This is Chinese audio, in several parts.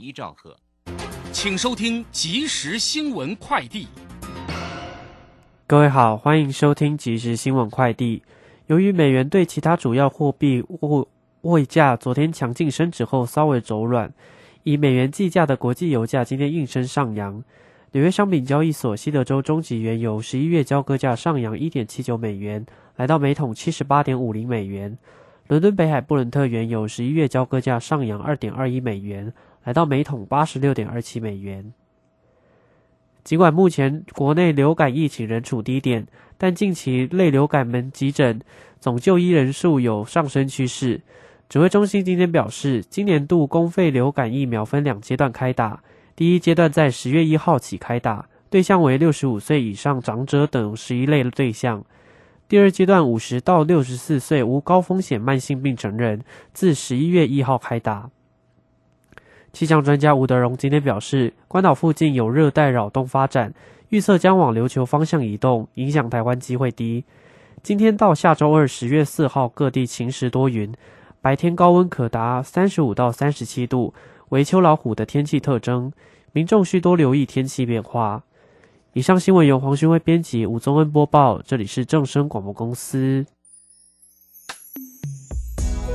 一兆赫，请收听即时新闻快递。各位好，欢迎收听即时新闻快递。由于美元对其他主要货币汇汇价昨天强劲升值后稍微走软，以美元计价的国际油价今天应声上扬。纽约商品交易所西德州中级原油十一月交割价上扬一点七九美元，来到每桶七十八点五零美元。伦敦北海布伦特原油十一月交割价上扬二点二一美元。来到每桶八十六点二七美元。尽管目前国内流感疫情仍处低点，但近期类流感门急诊总就医人数有上升趋势。指挥中心今天表示，今年度公费流感疫苗分两阶段开打，第一阶段在十月一号起开打，对象为六十五岁以上长者等十一类对象；第二阶段五十到六十四岁无高风险慢性病成人，自十一月一号开打。气象专家吴德荣今天表示，关岛附近有热带扰动发展，预测将往琉球方向移动，影响台湾机会低。今天到下周二十月四号，各地晴时多云，白天高温可达三十五到三十七度，为秋老虎的天气特征，民众需多留意天气变化。以上新闻由黄勋威编辑，吴宗恩播报，这里是正声广播公司。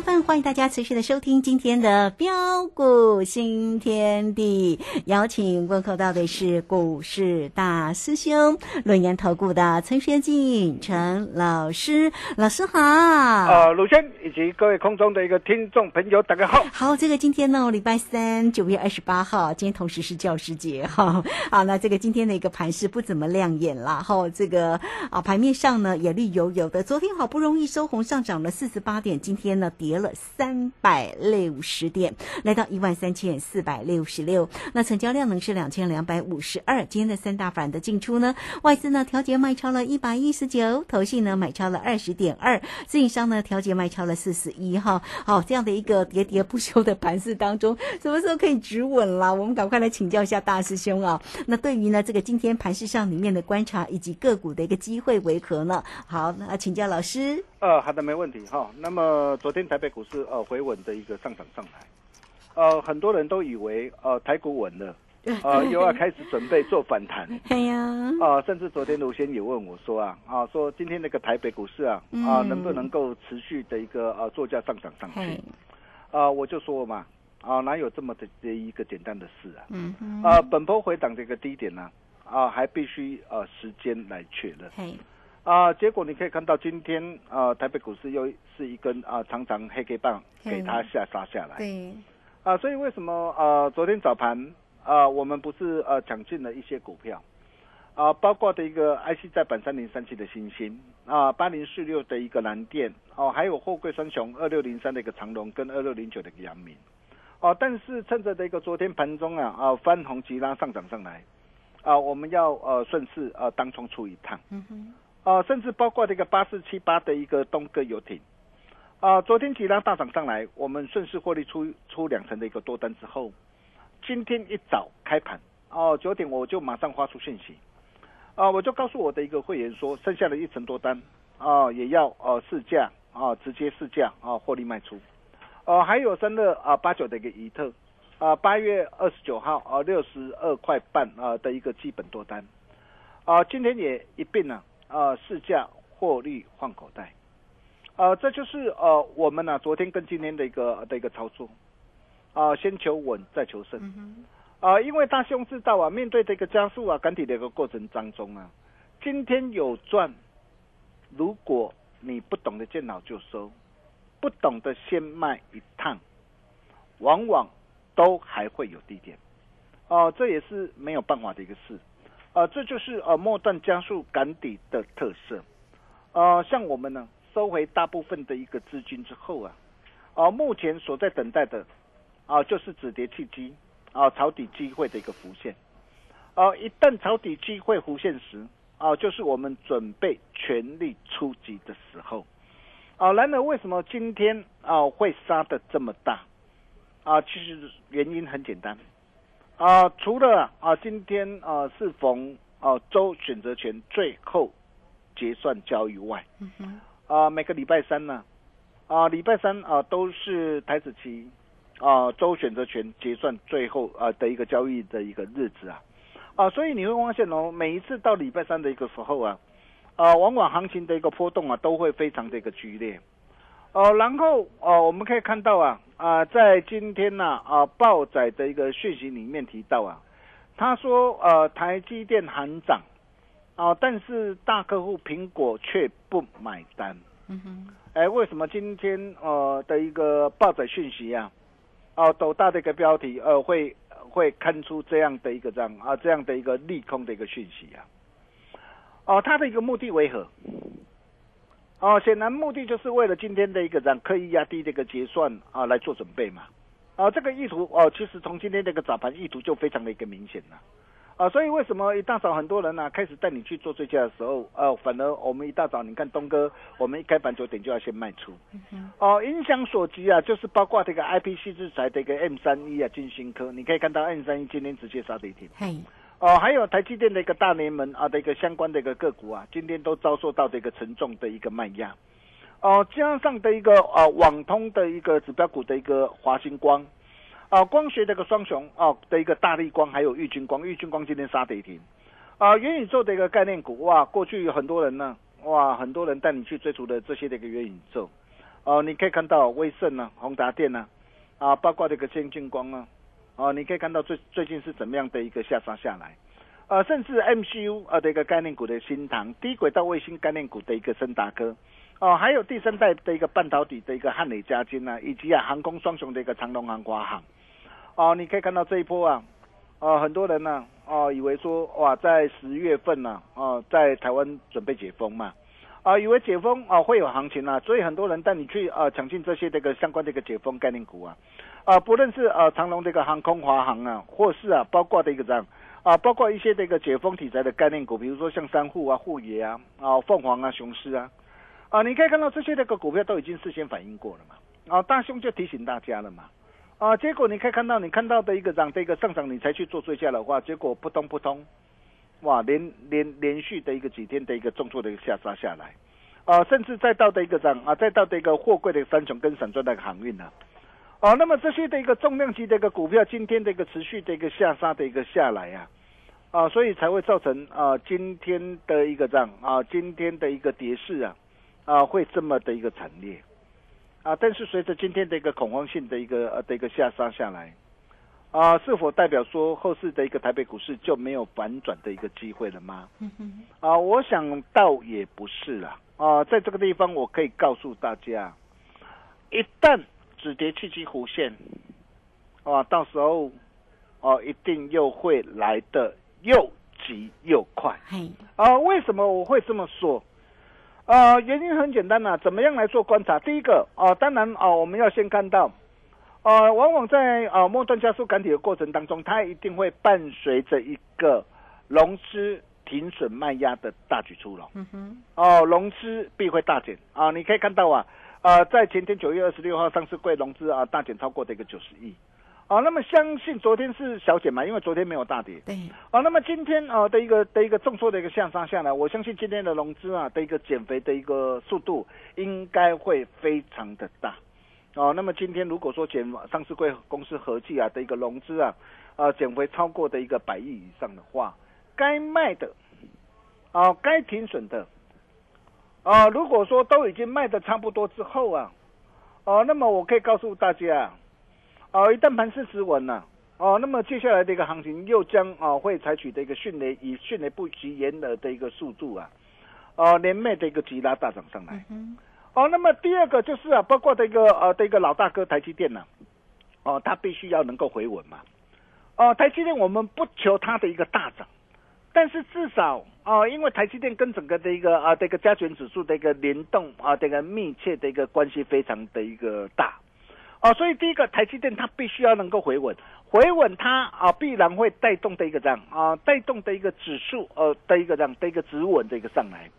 六点零三分，欢迎大家持续的收听今天的标股新天地。邀请问候到的是股市大师兄、论言投顾的陈学进陈老师，老师好。呃，鲁轩以及各位空中的一个听众朋友，大家好。好，这个今天呢，礼拜三九月二十八号，今天同时是教师节哈。好，那这个今天的一个盘势不怎么亮眼啦。哈，这个啊盘面上呢也绿油油的，昨天好不容易收红上涨了四十八点。今天呢，跌了三百六十点，来到一万三千四百六十六。那成交量呢是两千两百五十二。今天的三大反的进出呢，外资呢调节卖超了一百一十九，投信呢买超了二十点二，自营商呢调节卖超了四十一。哈，好，这样的一个喋喋不休的盘势当中，什么时候可以止稳啦？我们赶快来请教一下大师兄啊。那对于呢这个今天盘市上里面的观察以及个股的一个机会为何呢？好，那请教老师。呃，好的，没问题哈。那么昨天台北股市呃回稳的一个上涨上来，呃，很多人都以为呃台股稳了，呃又要 开始准备做反弹。哎呀，啊，甚至昨天卢先也问我说啊啊，说今天那个台北股市啊啊能不能够持续的一个呃作价上涨上去？啊，我就说嘛啊，哪有这么的的一个简单的事啊？嗯啊，本波回档的一个低点呢啊，还必须呃时间来确认。啊，结果你可以看到今天啊，台北股市又是一根啊长长黑 K 棒给它下杀下来。对。啊，所以为什么啊昨天早盘啊我们不是呃抢进了一些股票啊，包括的一个 IC 在板三零三七的星星啊，八零四六的一个蓝电哦，还有货柜三雄二六零三的一个长龙跟二六零九的一个阳明哦，但是趁着这个昨天盘中啊啊翻红急拉上涨上来，啊，我们要呃顺势呃当冲出一趟，嗯哼，啊，甚至包括这个八四七八的一个东哥游艇，啊，昨天急拉大涨上来，我们顺势获利出出两成的一个多单之后，今天一早开盘哦九点我就马上发出讯息，啊，我就告诉我的一个会员说，剩下的一成多单啊也要呃试价啊直接试价啊获利卖出。哦，还有三二啊八九的一个怡特，啊八月二十九号啊六十二块半啊的一个基本多单，啊今天也一并呢啊试价获利换口袋，啊这就是呃我们呢昨天跟今天的一个的一个操作，啊先求稳再求胜，啊因为大兄知道啊面对这个加速啊赶底的一个过程当中啊，今天有赚，如果你不懂得见好就收。不懂得先卖一趟，往往都还会有低点，哦，这也是没有办法的一个事，啊，这就是呃末段加速赶底的特色，呃，像我们呢收回大部分的一个资金之后啊，啊，目前所在等待的啊就是止跌契机啊抄底机会的一个浮现，啊，一旦抄底机会浮现时啊，就是我们准备全力出击的时候。啊，然而为什么今天啊会杀的这么大？啊，其实原因很简单，啊，除了啊今天啊是逢啊周选择权最后结算交易外，啊每个礼拜三呢，啊礼拜三啊都是台子期啊周选择权结算最后啊的一个交易的一个日子啊，啊所以你会发现哦，每一次到礼拜三的一个时候啊。啊，往往行情的一个波动啊，都会非常的一个剧烈。哦，然后哦，我们可以看到啊，啊，在今天呢，啊，报载的一个讯息里面提到啊，他说呃，台积电喊涨，哦，但是大客户苹果却不买单。嗯哼。哎，为什么今天呃的一个报载讯息啊，哦，斗大的一个标题呃会会看出这样的一个这样啊这样的一个利空的一个讯息啊？哦，他的一个目的为何？哦，显然目的就是为了今天的一个让刻意压低这个结算啊来做准备嘛。啊，这个意图哦，其实从今天这个早盘意图就非常的一个明显了。啊，所以为什么一大早很多人呢开始带你去做追加的时候，呃，反而我们一大早你看东哥，我们一开盘九点就要先卖出。哦，影响所及啊，就是包括这个 IPC 制裁的一个 M 三一啊，金星科，你可以看到 M 三一今天直接杀跌停。哦，还有台积电的一个大联盟啊的一个相关的一个个股啊，今天都遭受到的一个沉重的一个卖压。哦，加上的一个啊网通的一个指标股的一个华星光，啊光学的一个双雄啊的一个大力光，还有玉金光，玉金光今天杀跌停。啊元宇宙的一个概念股哇，过去有很多人呢，哇很多人带你去追逐的这些的一个元宇宙。哦，你可以看到威盛呢、宏达电呢，啊包括这个先进光啊。哦，你可以看到最最近是怎么样的一个下杀下来，呃，甚至 MCU 呃的一个概念股的新唐，低轨道卫星概念股的一个森达科，哦，还有第三代的一个半导体的一个汉磊加金啊，以及啊航空双雄的一个长龙航、华航，哦，你可以看到这一波啊，哦，很多人呢，哦，以为说哇，在十月份呢，哦，在台湾准备解封嘛。啊，以为解封啊会有行情啊，所以很多人带你去啊抢进这些这个相关的一个解封概念股啊，啊，不论是啊长隆这个航空华航啊，或是啊包括的一个这样啊，包括一些这个解封题材的概念股，比如说像三户啊、沪野啊、啊凤凰啊、雄狮啊，啊，你可以看到这些那个股票都已经事先反映过了嘛，啊，大兄就提醒大家了嘛，啊，结果你可以看到你看到的一个涨这个上涨，你才去做追加的话，结果扑通扑通。哇，连连连续的一个几天的一个重挫的一个下杀下来，啊，甚至再到的一个涨啊，再到的一个货柜的三雄跟散装的航运呢，啊，那么这些的一个重量级的一个股票，今天的一个持续的一个下杀的一个下来呀，啊，所以才会造成啊今天的一个涨啊，今天的一个跌势啊，啊会这么的一个惨烈，啊，但是随着今天的一个恐慌性的一个呃的一个下杀下来。啊，是否代表说后市的一个台北股市就没有反转的一个机会了吗？啊，我想倒也不是啦。啊，在这个地方我可以告诉大家，一旦止跌契机弧线，啊，到时候哦，一定又会来的又急又快。啊，为什么我会这么说？呃，原因很简单呐，怎么样来做观察？第一个，哦，当然哦，我们要先看到。呃，往往在呃末端加速赶底的过程当中，它一定会伴随着一个融资停损卖压的大举出笼。嗯哼，哦，融资必会大减啊！你可以看到啊，呃，在前天九月二十六号上市柜融资啊大减超过的一个九十亿。啊，那么相信昨天是小减嘛，因为昨天没有大跌。对。啊，那么今天啊的一个的一个重挫的一个向上下来，我相信今天的融资啊的一个减肥的一个速度应该会非常的大。哦，那么今天如果说减上市贵公司合计啊的一个融资啊，啊减肥超过的一个百亿以上的话，该卖的，啊该停损的，啊如果说都已经卖的差不多之后啊，哦，那么我可以告诉大家。哦，一旦盘势止稳了，哦，那么接下来的一个行情又将啊会采取的一个迅雷以迅雷不及掩耳的一个速度啊，哦，连袂的一个急拉大涨上来。哦，那么第二个就是啊，包括的一个呃的一个老大哥台积电呢，哦，它必须要能够回稳嘛。哦，台积电我们不求它的一个大涨，但是至少哦，因为台积电跟整个的一个啊这个加权指数的一个联动啊这个密切的一个关系非常的一个大。哦，所以第一个台积电它必须要能够回稳，回稳它啊必然会带动的一个这样啊带动的一个指数呃的一个这样的一个止稳的一个上来，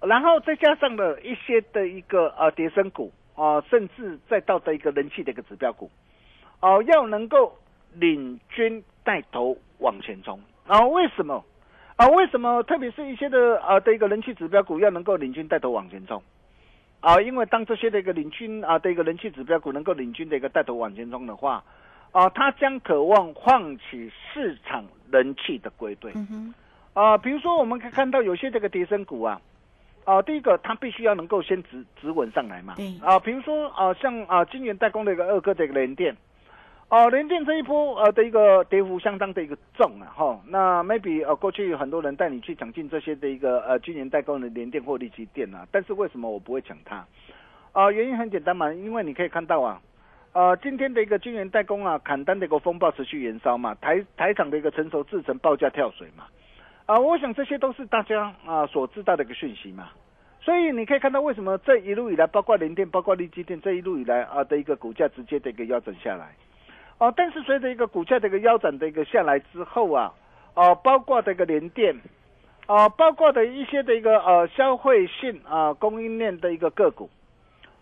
然后再加上了一些的一个呃跌升股啊，甚至再到的一个人气的一个指标股，哦要能够领军带头往前冲，然后为什么？啊为什么特别是一些的啊的一个人气指标股要能够领军带头往前冲？啊，因为当这些的一个领军啊的一个人气指标股能够领军的一个带头往前冲的话，啊，它将渴望唤起市场人气的归队。啊，比如说我们可以看到有些这个跌升股啊，啊，第一个它必须要能够先直直稳上来嘛。啊，比如说啊，像啊金源代工的一个二哥的一个联电。哦，联电这一波呃的一个跌幅相当的一个重啊，哈，那 maybe 呃过去有很多人带你去抢进这些的一个呃今年代工的联电或力积电啊，但是为什么我不会抢它？啊，原因很简单嘛，因为你可以看到啊，呃今天的一个晶圆代工啊，砍单的一个风暴持续延烧嘛，台台厂的一个成熟制程报价跳水嘛，啊，我想这些都是大家啊所知道的一个讯息嘛，所以你可以看到为什么这一路以来，包括联电、包括力积电这一路以来啊的一个股价直接的一个腰斩下来。哦，但是随着一个股价的一个腰斩的一个下来之后啊，哦，包括这个联电，啊，包括的一些的一个呃消费性啊供应链的一个个股，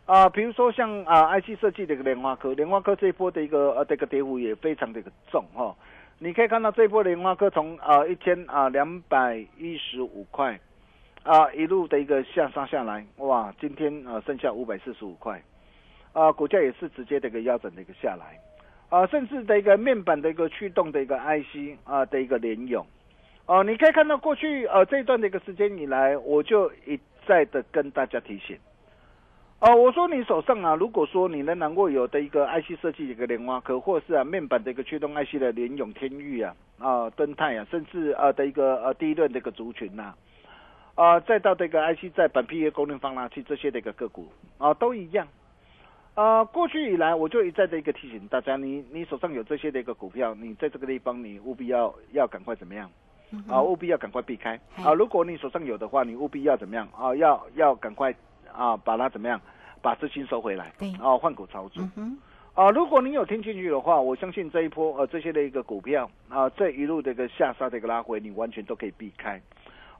啊，比如说像啊 IC 设计的一个莲花科，莲花科这一波的一个呃这个跌幅也非常的一个重哈，你可以看到这一波莲花科从啊一千啊两百一十五块，啊一路的一个下杀下来，哇，今天啊剩下五百四十五块，啊股价也是直接的一个腰斩的一个下来。啊，甚至的一个面板的一个驱动的一个 IC 啊的一个联用，哦，你可以看到过去呃这一段的一个时间以来，我就一再的跟大家提醒，哦，我说你手上啊，如果说你仍然握有的一个 IC 设计的一个莲花科，或是啊面板的一个驱动 IC 的联永天域啊啊敦泰啊，甚至啊的一个呃第一轮的一个族群呐，啊再到这个 IC 在板 P A 功能放大器这些的一个个股啊都一样。啊，过去以来我就一再的一个提醒大家，你你手上有这些的一个股票，你在这个地方你务必要要赶快怎么样？啊，务必要赶快避开啊！如果你手上有的话，你务必要怎么样？啊，要要赶快啊，把它怎么样？把资金收回来，啊，换股操作。啊，如果你有听进去的话，我相信这一波呃这些的一个股票啊，这一路的一个下杀的一个拉回，你完全都可以避开。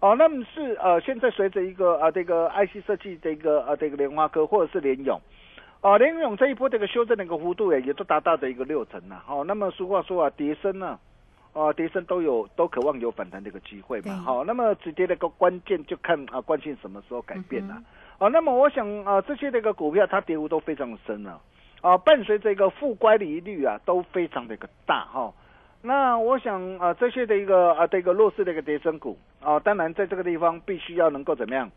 哦，那么是呃，现在随着一个啊这个 IC 设计的一个呃这个莲花科或者是联咏。啊，联永这一波这个修正的一个幅度也也都达到的一个六成了。好，那么俗话说啊，跌升呢，啊，跌升都有都渴望有反弹的一个机会嘛。好，那么止跌的一个关键就看啊，关键什么时候改变了。啊，那么我想啊，这些的一个股票它跌幅都非常深了。啊，伴随这个负乖离率啊，都非常的一个大哈。那我想啊，这些的一个啊，这个弱势的一个跌升股啊，当然在这个地方必须要能够怎么样？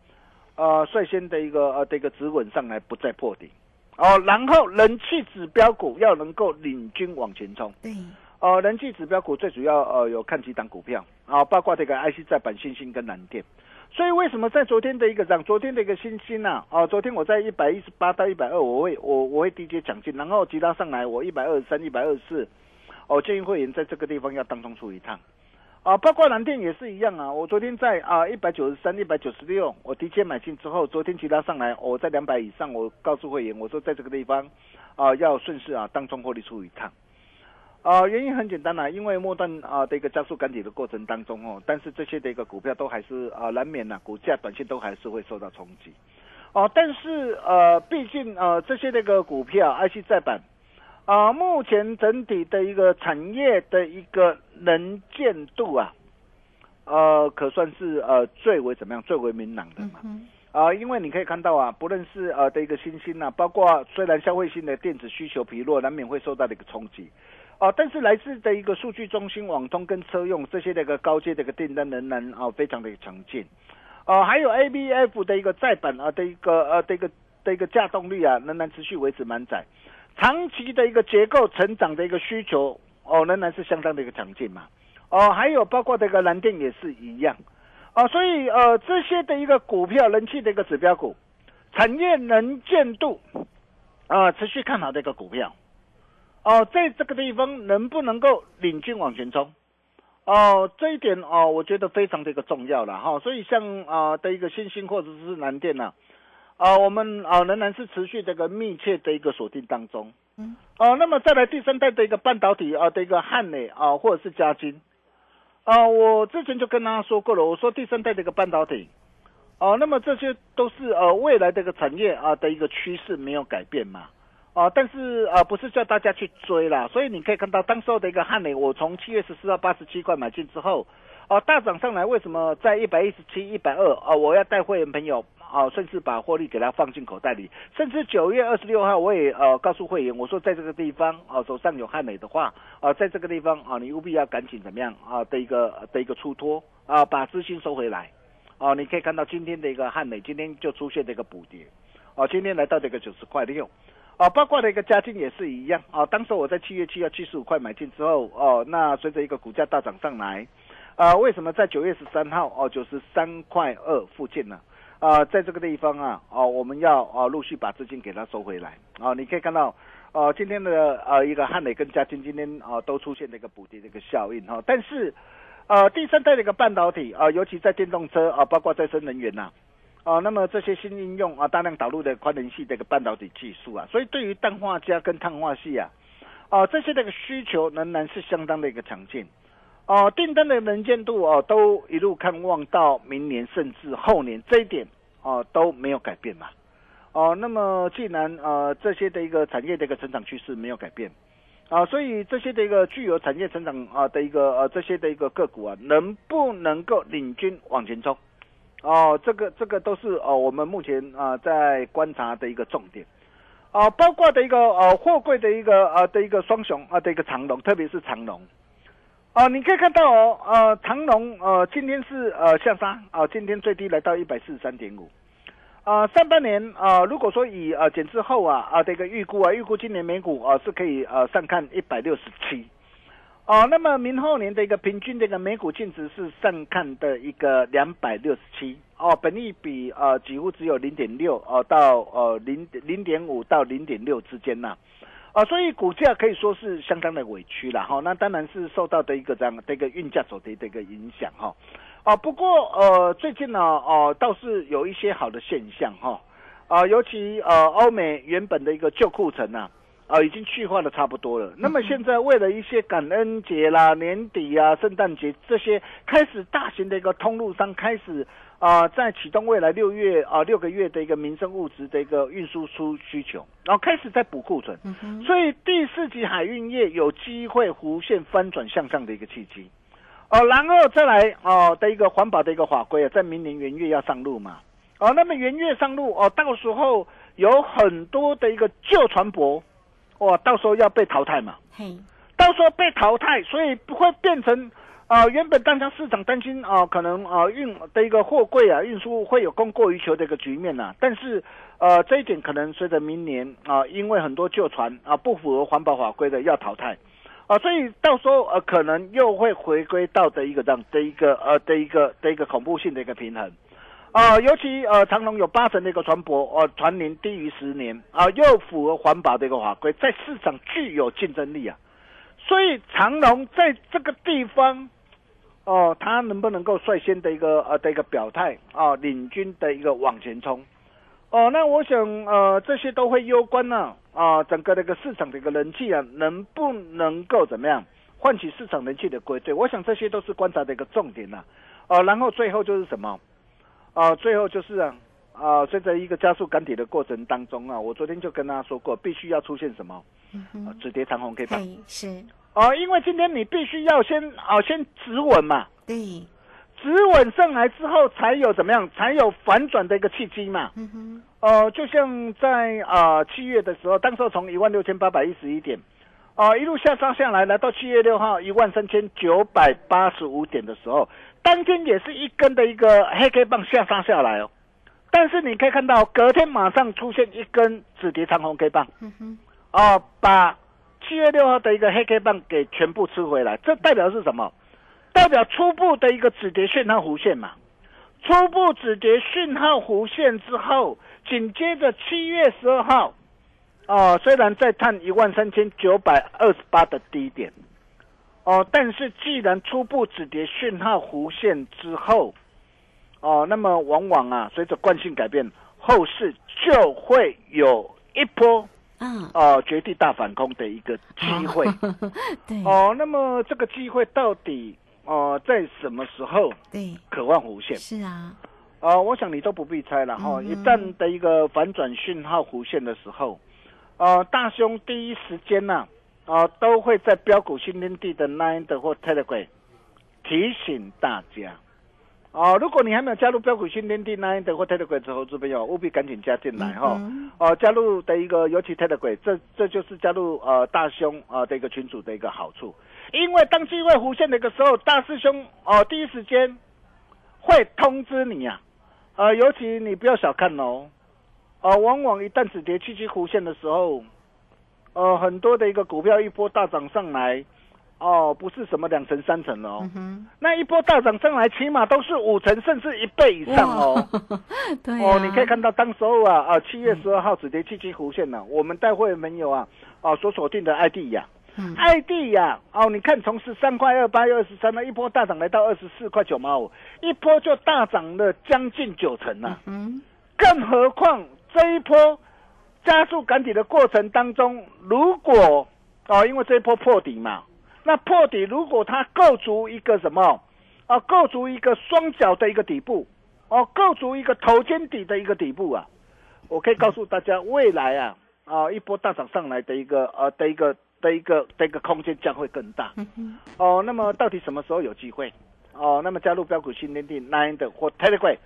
啊，率先的一个啊，这个止稳上来，不再破顶。哦，然后人气指标股要能够领军往前冲。对。哦，人气指标股最主要呃有看几档股票啊，包括这个 IC 在板新星跟蓝电。所以为什么在昨天的一个涨，昨天的一个新星呐？哦，昨天我在一百一十八到一百二，我会我我会低阶抢进，然后急拉上来，我一百二十三、一百二十四。哦，建议会员在这个地方要当中出一趟。啊，包括蓝电也是一样啊。我昨天在啊一百九十三、一百九十六，我提前买进之后，昨天其他上来，我在两百以上，我告诉会员，我说在这个地方啊要顺势啊当中获利出一趟。啊，原因很简单啦，因为末端啊的一个加速赶底的过程当中哦，但是这些的一个股票都还是啊难免呐，股价短线都还是会受到冲击。哦，但是呃，毕竟呃这些那个股票 IC 再版。啊，目前整体的一个产业的一个能见度啊，呃，可算是呃最为怎么样，最为明朗的嘛。啊，因为你可以看到啊，不论是呃的一个新兴啊，包括虽然消费性的电子需求疲弱，难免会受到的一个冲击。啊，但是来自的一个数据中心、网通跟车用这些的一个高阶的一个订单仍然啊非常的强劲。啊，还有 ABF 的一个再版啊的一个呃的一个的一个架动率啊，仍然持续维持满载。长期的一个结构成长的一个需求哦，仍然是相当的一个强劲嘛，哦，还有包括这个蓝电也是一样，哦，所以呃这些的一个股票人气的一个指标股，产业能见度啊持续看好的一个股票，哦，在这个地方能不能够领军往前冲，哦，这一点哦我觉得非常的一个重要了哈，所以像啊的一个新兴或者是蓝电呢。啊，我们啊仍然是持续这个密切的一个锁定当中。嗯。哦，那么再来第三代的一个半导体啊的一个汉磊啊，或者是嘉金。啊，我之前就跟大家说过了，我说第三代的一个半导体。哦，那么这些都是呃未来的一个产业啊的一个趋势没有改变嘛。啊，但是啊不是叫大家去追啦，所以你可以看到当时候的一个汉磊，我从七月十四到八十七块买进之后，哦大涨上来，为什么在一百一十七、一百二？啊？我要带会员朋友。啊，甚至把获利给他放进口袋里，甚至九月二十六号，我也呃告诉会员，我说在这个地方啊，手上有汉美的话啊，在这个地方啊，你务必要赶紧怎么样？啊的一个的一个出脱啊，把资金收回来。哦，你可以看到今天的一个汉美，今天就出现这个补跌。哦，今天来到这个九十块六。啊，包括的一个嘉金也是一样。啊，当时我在七月七号七十五块买进之后哦，那随着一个股价大涨上来啊，为什么在九月十三号哦九十三块二附近呢？啊，在这个地方啊，哦，我们要啊陆续把资金给它收回来啊。你可以看到，呃，今天的呃一个汉磊跟嘉金今天啊都出现了一个补跌的一个效应哈。但是，呃，第三代的一个半导体啊，尤其在电动车啊，包括再生能源呐，啊，那么这些新应用啊，大量导入的宽能系的一个半导体技术啊，所以对于氮化镓跟碳化系啊，啊这些的一个需求仍然是相当的一个强劲。哦，订单的能见度哦，都一路看望到明年甚至后年，这一点哦都没有改变嘛。哦，那么既然呃这些的一个产业的一个成长趋势没有改变，啊，所以这些的一个具有产业成长啊的一个呃这些的一个个股啊，能不能够领军往前冲？哦，这个这个都是哦我们目前啊在观察的一个重点。啊，包括的一个呃货柜的一个呃的一个双雄啊的一个长龙，特别是长龙。哦，你可以看到哦，呃，长隆呃，今天是呃下杀啊，今天最低来到一百四十三点五，啊，上半年啊，如果说以呃减之后啊啊的一个预估啊，预估今年美股啊是可以呃上看一百六十七，哦，那么明后年的一个平均的一个美股净值是上看的一个两百六十七，哦，本利比呃几乎只有零点六哦到呃零零点五到零点六之间呐。所以股价可以说是相当的委屈了哈。那当然是受到的一个这样的一个运价走跌的一个影响哈。啊，不过呃，最近呢，哦，倒是有一些好的现象哈。啊，尤其呃，欧美原本的一个旧库存呐，啊，已经去化的差不多了。那么现在为了一些感恩节啦、年底啊、圣诞节这些，开始大型的一个通路商开始。啊，在启动未来六月啊六个月的一个民生物资的一个运输出需求，然后开始在补库存，所以第四级海运业有机会弧线翻转向上的一个契机。哦，然后再来哦的一个环保的一个法规啊，在明年元月要上路嘛。哦，那么元月上路哦，到时候有很多的一个旧船舶，哇，到时候要被淘汰嘛。嘿，到时候被淘汰，所以不会变成。啊，原本大家市场担心啊，可能啊运的一个货柜啊运输会有供过于求的一个局面呐，但是呃这一点可能随着明年啊，因为很多旧船啊不符合环保法规的要淘汰。啊，所以到时候呃可能又会回归到的一个这样的一个呃的一个的一个恐怖性的一个平衡。啊，尤其呃长隆有八成的一个船舶呃船龄低于十年啊，又符合环保的一个法规，在市场具有竞争力啊，所以长隆在这个地方。哦，他能不能够率先的一个呃的一个表态啊，领军的一个往前冲？哦，那我想呃这些都会攸关呢啊整个的一个市场的一个人气啊，能不能够怎么样唤起市场人气的归队？我想这些都是观察的一个重点呐。哦，然后最后就是什么？啊，最后就是啊啊，随着一个加速赶底的过程当中啊，我昨天就跟大家说过，必须要出现什么？嗯止跌长红 K 棒。是。哦，因为今天你必须要先哦先止稳嘛。对。止稳上来之后，才有怎么样？才有反转的一个契机嘛。嗯哼。呃，就像在啊七月的时候，当时候从一万六千八百一十一点，啊一路下杀下来，来到七月六号一万三千九百八十五点的时候，当天也是一根的一个黑 K 棒下杀下来哦。但是你可以看到，隔天马上出现一根止跌长红 K 棒。嗯哼。哦，把七月六号的一个黑 K 棒给全部吃回来，这代表是什么？代表初步的一个止跌讯号弧线嘛，初步止跌讯号弧线之后，紧接着七月十二号，哦，虽然再探一万三千九百二十八的低点，哦，但是既然初步止跌讯号弧线之后，哦，那么往往啊，随着惯性改变，后市就会有一波。嗯，哦，绝地大反攻的一个机会，对，哦，那么这个机会到底哦在什么时候？对，渴望弧线是啊，啊，我想你都不必猜了哈，一旦的一个反转讯号弧线的时候，啊，大兄第一时间呢，啊，都会在标股新天地的 Nine 的或 Telegram 提醒大家。哦，如果你还没有加入标股新天地 Nine 的或 Telegram 之后，这边要务必赶紧加进来哈。哦，加入的一个尤其 Telegram，这这就是加入呃大兄啊的一个群组的一个好处。因为当机会弧线的一个时候，大师兄哦第一时间会通知你啊。呃，尤其你不要小看哦，呃，往往一旦止跌七七弧线的时候，呃，很多的一个股票一波大涨上来。哦，不是什么两成三成哦，那一波大涨上来，起码都是五成甚至一倍以上哦。对哦，你可以看到当时候啊啊，七月十二号止跌七七弧线呢，我们待会没有啊啊所锁定的 ID 呀，ID 呀哦，你看从十三块二八又二十三，那一波大涨来到二十四块九毛五，一波就大涨了将近九成了。嗯，更何况这一波加速赶底的过程当中，如果哦，因为这一波破底嘛。那破底，如果它构筑一个什么啊？构筑一个双脚的一个底部，哦，构筑一个头肩底的一个底部啊！我可以告诉大家，未来啊啊一波大涨上来的一个呃的一个的一个的一个空间将会更大。哦，那么到底什么时候有机会？哦，那么加入标股新天地 Nine 的或 Telegram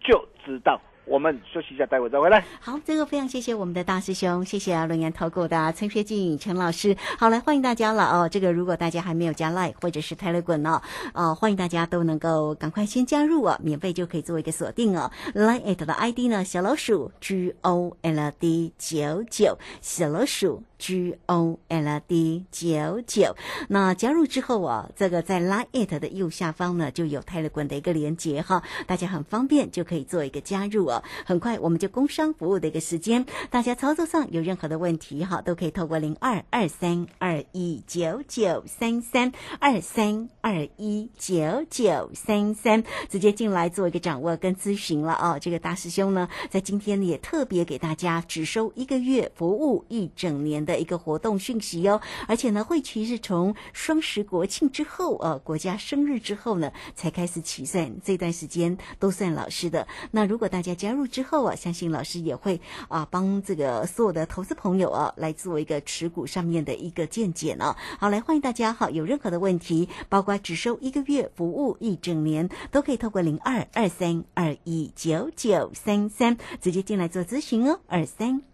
就知道。我们休息一下，待会再回来。好，最后非常谢谢我们的大师兄，谢谢啊，龙岩投顾的陈学静陈老师。好，来欢迎大家了哦。这个如果大家还没有加 Like 或者是 Telegram 呢，呃，欢迎大家都能够赶快先加入哦，免费就可以做一个锁定哦。Line 的 ID 呢，小老鼠 G O L D 九九，小老鼠。G O L D 九九，那加入之后啊，这个在 Line It 的右下方呢，就有泰勒滚的一个连接哈，大家很方便就可以做一个加入哦。很快我们就工商服务的一个时间，大家操作上有任何的问题哈，都可以透过零二二三二一九九三三二三二一九九三三直接进来做一个掌握跟咨询了哦。这个大师兄呢，在今天也特别给大家只收一个月服务一整年。的一个活动讯息哟，而且呢，会期是从双十国庆之后，呃，国家生日之后呢，才开始起算，这段时间都算老师的。那如果大家加入之后啊，相信老师也会啊，帮这个所有的投资朋友啊，来做一个持股上面的一个见解呢。好，来欢迎大家哈，有任何的问题，包括只收一个月服务一整年，都可以透过零二二三二一九九三三直接进来做咨询哦，二三。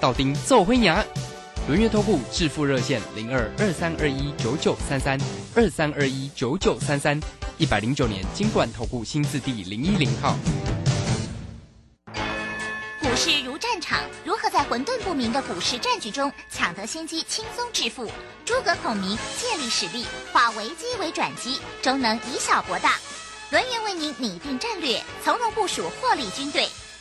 道丁奏灰牙。轮月投顾致富热线零二二三二一九九三三二三二一九九三三，一百零九年金管投顾新字第零一零号。股市如战场，如何在混沌不明的股市战局中抢得先机，轻松致富？诸葛孔明借力使力，化危机为转机，终能以小博大。轮源为您拟定战略，从容部署获利军队，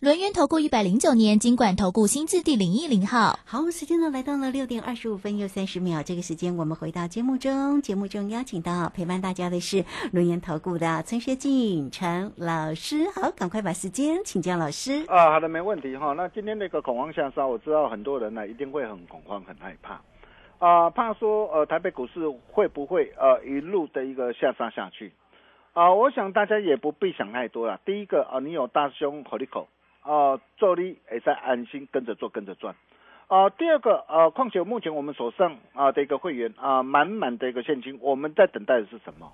轮圆投顾一百零九年金管投顾新字第零一零号。好，时间呢来到了六点二十五分又三十秒，这个时间我们回到节目中，节目中邀请到陪伴大家的是轮圆投顾的陈学进陈老师。好，赶快把时间请教老师。啊，好的，没问题哈。那今天那个恐慌下杀，我知道很多人呢一定会很恐慌、很害怕啊，怕说呃台北股市会不会呃一路的一个下杀下去啊？我想大家也不必想太多了。第一个啊，你有大兄口利口。哦，做你也在安心跟着做，跟着赚。啊，第二个，呃，况且目前我们手上啊的一个会员啊，满满的一个现金，我们在等待的是什么？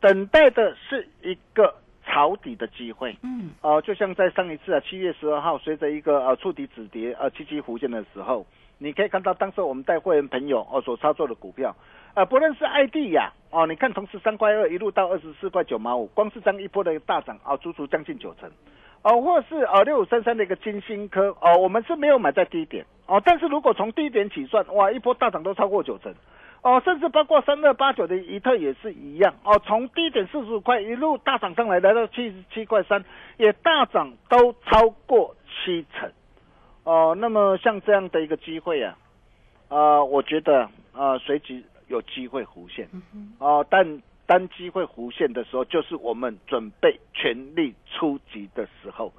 等待的是一个抄底的机会。嗯。啊，就像在上一次啊，七月十二号，随着一个呃触底止跌呃七七弧线的时候，你可以看到当时我们带会员朋友哦所操作的股票，啊，不论是 ID 呀，哦，你看从十三块二一路到二十四块九毛五，光是这样一波的大涨啊，足足将近九成。哦，或是呃六五三三的一个金星科哦，我们是没有买在低点哦，但是如果从低点起算，哇，一波大涨都超过九成哦，甚至包括三二八九的一特也是一样哦，从低点四十五块一路大涨上来，来到七十七块三，也大涨都超过七成哦。那么像这样的一个机会啊，啊，我觉得啊，随即有机会弧线哦，但。当机会弧现的时候，就是我们准备全力出击的时候，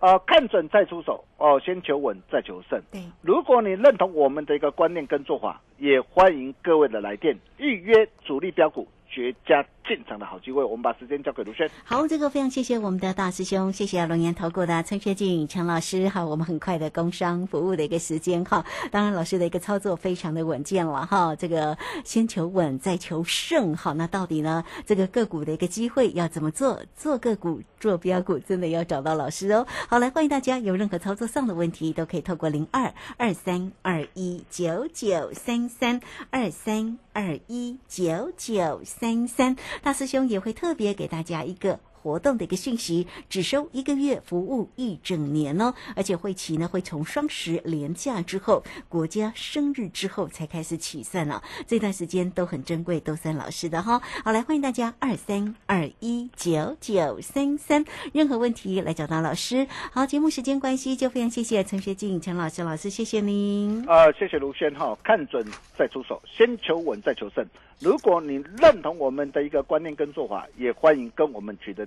呃，看准再出手哦，先求稳再求胜。对，如果你认同我们的一个观念跟做法，也欢迎各位的来电预约主力标股。绝佳进场的好机会，我们把时间交给卢轩。好，这个非常谢谢我们的大师兄，谢谢龙岩投顾的陈学静陈老师。好，我们很快的工商服务的一个时间哈。当然，老师的一个操作非常的稳健了哈。这个先求稳再求胜。好，那到底呢？这个个股的一个机会要怎么做？做个股做标股，真的要找到老师哦。好，来欢迎大家有任何操作上的问题，都可以透过零二二三二一九九三三二三二一九九。三三大师兄也会特别给大家一个。活动的一个讯息，只收一个月，服务一整年哦。而且会期呢会从双十连假之后，国家生日之后才开始起算了。这段时间都很珍贵，都算老师的哈。好，来欢迎大家二三二一九九三三，任何问题来找到老师。好，节目时间关系，就非常谢谢陈学静陈老师老师，谢谢您。啊，谢谢卢轩哈，看准再出手，先求稳再求胜。如果你认同我们的一个观念跟做法，也欢迎跟我们取得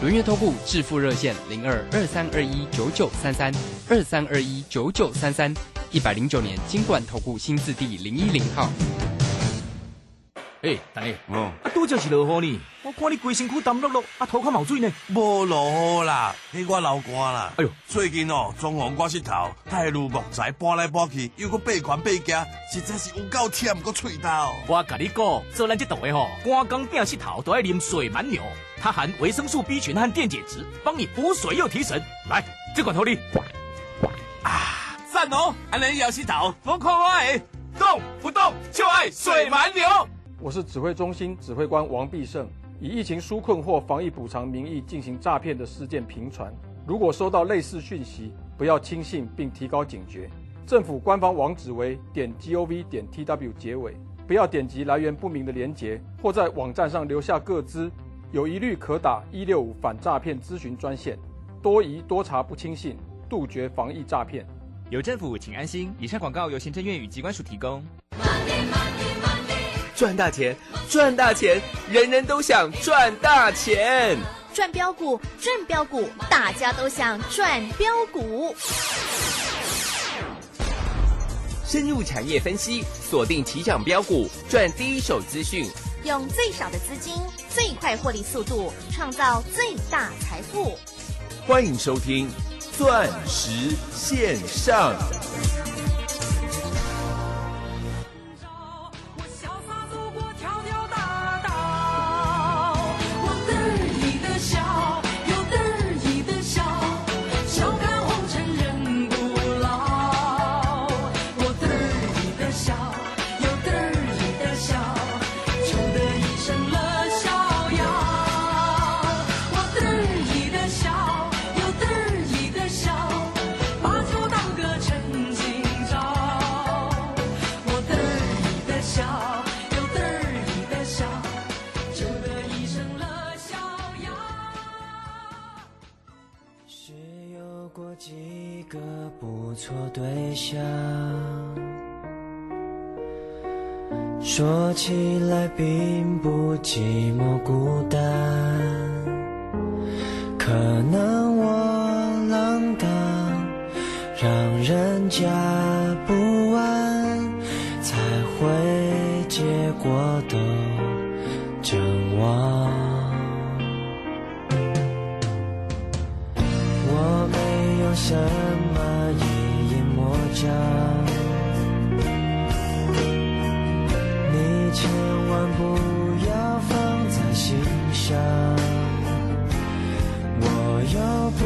轮月投顾致富热线零二二三二一九九三三二三二一九九三三一百零九年金管投顾新字第零一零号。哎，大爷，啊，拄就是落雨呢，我看你规身躯澹漉漉，啊，头壳冒水呢。无落雨啦，是我流汗啦。哎呦，最近哦，装潢我石头，太如木材搬来搬去，又搁背款背夹，实在是有够忝个喙刀。我甲你讲，做咱这档的吼，赶工变石头都爱啉水蛮牛。它含维生素 B 群和电解质，帮你补水又提神。来，这管头里。啊，赞哦！还能摇洗澡，不快快，动不动就爱水蛮牛。我是指挥中心指挥官王必胜。以疫情纾困或防疫补偿名义进行诈骗的事件频传，如果收到类似讯息，不要轻信并提高警觉。政府官方网址为点 gov 点 tw 结尾，不要点击来源不明的连结，或在网站上留下各资，有疑虑可打一六五反诈骗咨询专线，多疑多查不轻信，杜绝防疫诈骗。有政府，请安心。以上广告由行政院与机关署提供。赚大钱，赚大钱，人人都想赚大钱。赚标股，赚标股，大家都想赚标股。深入产业分析，锁定起涨标股，赚第一手资讯，用最少的资金，最快获利速度，创造最大财富。欢迎收听《钻石线上》。几个不错对象，说起来并不寂寞孤单，可能我浪荡，让人家不安，才会结果都阵亡。什么一言莫讲。千万不要放在心上，我又不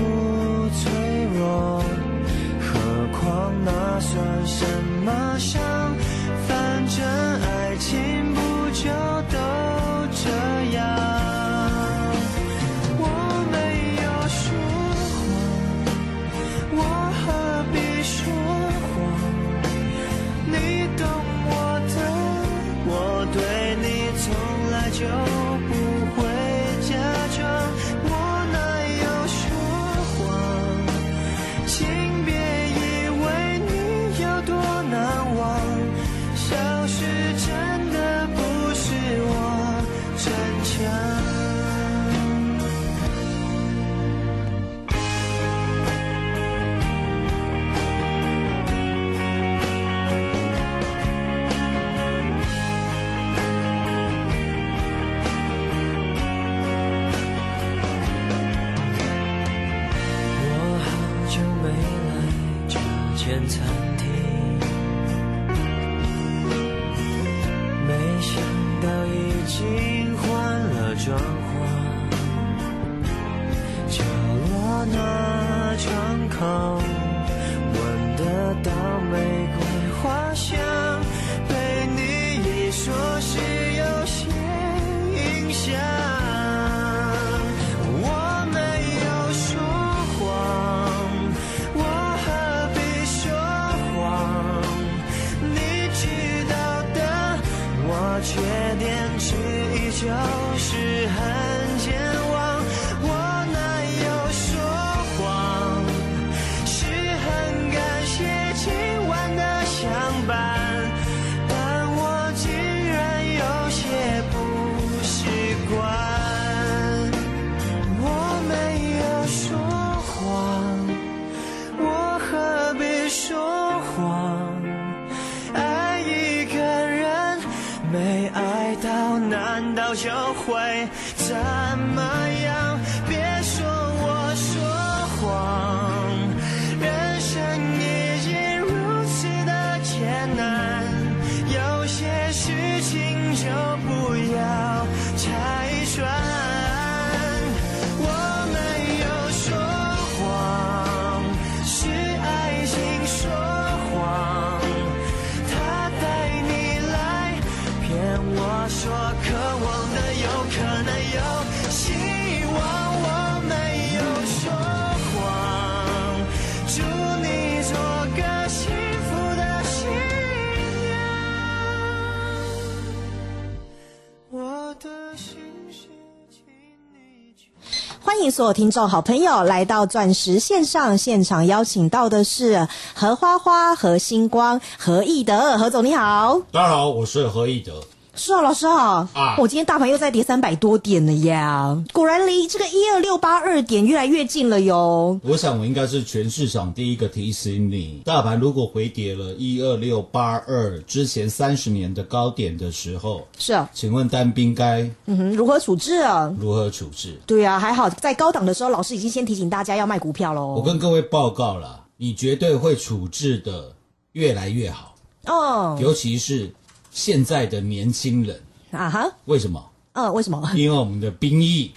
所有听众好朋友来到钻石线上现场，邀请到的是何花花、何星光、何义德，何总你好。大家好，我是何义德。是啊，老师好啊！我今天大盘又在跌三百多点了呀，果然离这个一二六八二点越来越近了哟。我想我应该是全市场第一个提醒你，大盘如果回跌了一二六八二之前三十年的高点的时候，是啊，请问单兵该嗯哼如何处置啊？如何处置？对啊，还好在高档的时候，老师已经先提醒大家要卖股票喽。我跟各位报告了，你绝对会处置的越来越好，哦，尤其是现在的年轻人。啊哈，为什么？呃，为什么？因为我们的兵役